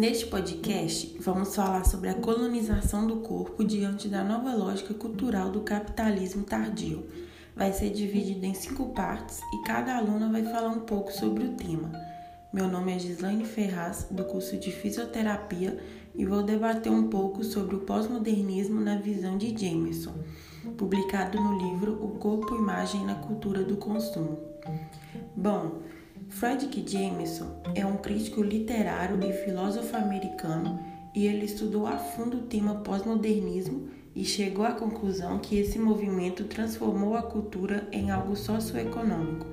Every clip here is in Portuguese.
Neste podcast, vamos falar sobre a colonização do corpo diante da nova lógica cultural do capitalismo tardio. Vai ser dividido em cinco partes e cada aluna vai falar um pouco sobre o tema. Meu nome é Gislaine Ferraz, do curso de Fisioterapia, e vou debater um pouco sobre o pós-modernismo na visão de Jameson, publicado no livro O Corpo, Imagem na Cultura do Consumo. Bom, Frederick Jameson é um crítico literário e filósofo americano e ele estudou a fundo o tema pós-modernismo e chegou à conclusão que esse movimento transformou a cultura em algo socioeconômico.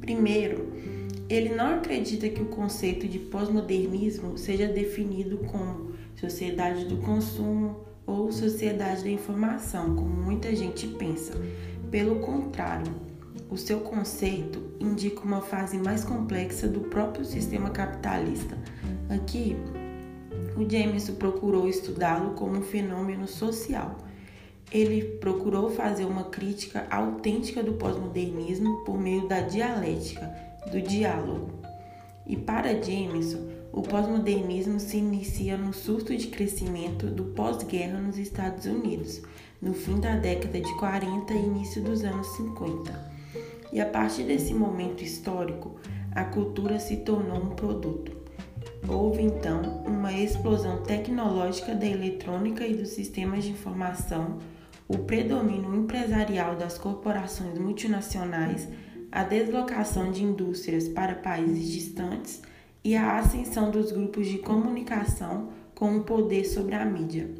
Primeiro, ele não acredita que o conceito de pós-modernismo seja definido como sociedade do consumo ou sociedade da informação, como muita gente pensa. Pelo contrário, o seu conceito indica uma fase mais complexa do próprio sistema capitalista. Aqui, o Jameson procurou estudá-lo como um fenômeno social. Ele procurou fazer uma crítica autêntica do pós-modernismo por meio da dialética, do diálogo. E para Jameson, o pós-modernismo se inicia no surto de crescimento do pós-guerra nos Estados Unidos, no fim da década de 40 e início dos anos 50. E a partir desse momento histórico, a cultura se tornou um produto. Houve então uma explosão tecnológica da eletrônica e dos sistemas de informação, o predomínio empresarial das corporações multinacionais, a deslocação de indústrias para países distantes e a ascensão dos grupos de comunicação com o poder sobre a mídia.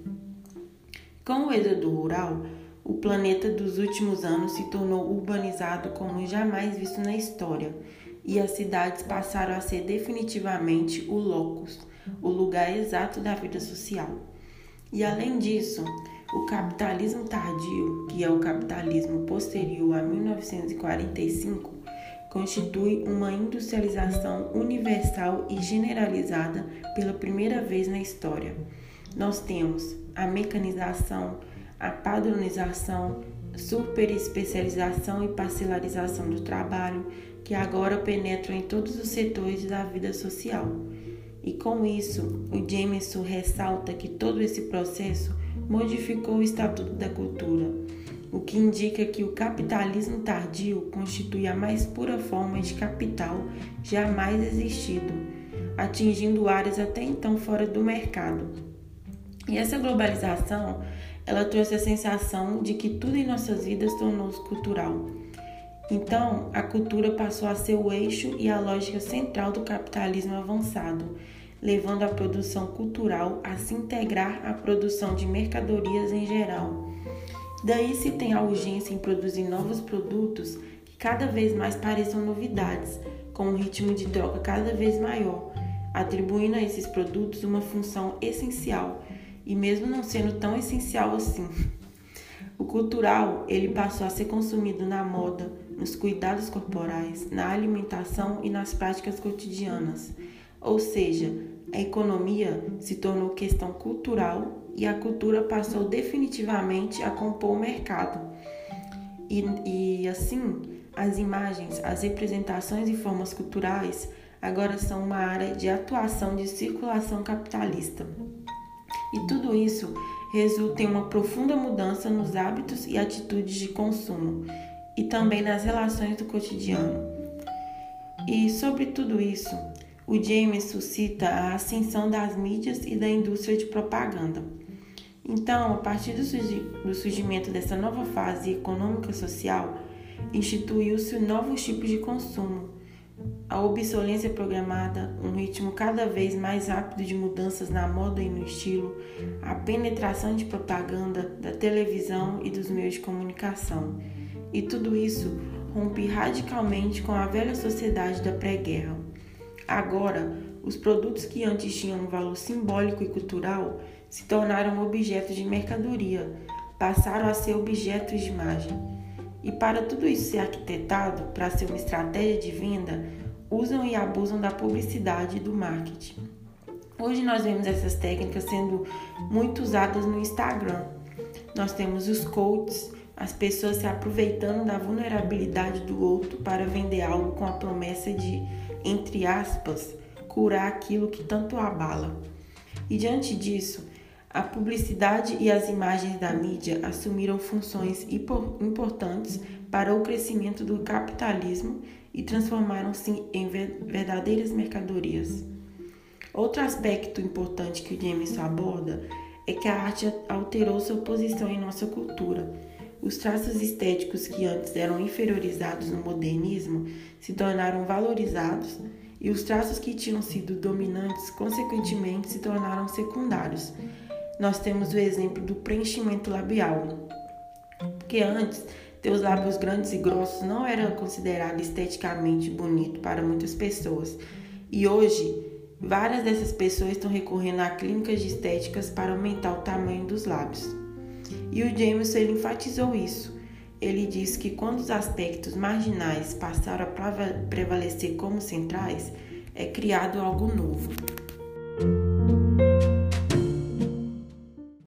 Com o êxodo rural, o planeta dos últimos anos se tornou urbanizado como jamais visto na história, e as cidades passaram a ser definitivamente o locus, o lugar exato da vida social. E além disso, o capitalismo tardio, que é o capitalismo posterior a 1945, constitui uma industrialização universal e generalizada pela primeira vez na história. Nós temos a mecanização, a padronização, superespecialização e parcelarização do trabalho, que agora penetram em todos os setores da vida social. E com isso, o Jameson ressalta que todo esse processo modificou o estatuto da cultura, o que indica que o capitalismo tardio constitui a mais pura forma de capital jamais existido, atingindo áreas até então fora do mercado. E essa globalização ela trouxe a sensação de que tudo em nossas vidas tornou-se cultural. Então, a cultura passou a ser o eixo e a lógica central do capitalismo avançado, levando a produção cultural a se integrar à produção de mercadorias em geral. Daí se tem a urgência em produzir novos produtos que cada vez mais pareçam novidades, com um ritmo de troca cada vez maior, atribuindo a esses produtos uma função essencial e mesmo não sendo tão essencial assim. O cultural, ele passou a ser consumido na moda, nos cuidados corporais, na alimentação e nas práticas cotidianas. Ou seja, a economia se tornou questão cultural e a cultura passou definitivamente a compor o mercado. E, e assim, as imagens, as representações e formas culturais agora são uma área de atuação de circulação capitalista. E tudo isso resulta em uma profunda mudança nos hábitos e atitudes de consumo e também nas relações do cotidiano. E sobre tudo isso, o James suscita a ascensão das mídias e da indústria de propaganda. Então, a partir do surgimento dessa nova fase econômica social, instituiu-se novos tipos de consumo a obsolência programada, um ritmo cada vez mais rápido de mudanças na moda e no estilo, a penetração de propaganda da televisão e dos meios de comunicação. E tudo isso rompe radicalmente com a velha sociedade da pré-guerra. Agora, os produtos que antes tinham um valor simbólico e cultural se tornaram objetos de mercadoria, passaram a ser objetos de imagem. E para tudo isso ser arquitetado para ser uma estratégia de venda, usam e abusam da publicidade e do marketing. Hoje nós vemos essas técnicas sendo muito usadas no Instagram. Nós temos os coaches, as pessoas se aproveitando da vulnerabilidade do outro para vender algo com a promessa de, entre aspas, curar aquilo que tanto abala. E diante disso, a publicidade e as imagens da mídia assumiram funções importantes para o crescimento do capitalismo e transformaram-se em verdadeiras mercadorias. Outro aspecto importante que Jameson aborda é que a arte alterou sua posição em nossa cultura. Os traços estéticos que antes eram inferiorizados no modernismo se tornaram valorizados e os traços que tinham sido dominantes, consequentemente, se tornaram secundários. Nós temos o exemplo do preenchimento labial, porque antes ter os lábios grandes e grossos não era considerado esteticamente bonito para muitas pessoas. E hoje Várias dessas pessoas estão recorrendo a clínicas de estéticas para aumentar o tamanho dos lábios. E o Jameson ele enfatizou isso. Ele disse que quando os aspectos marginais passaram a prevalecer como centrais, é criado algo novo.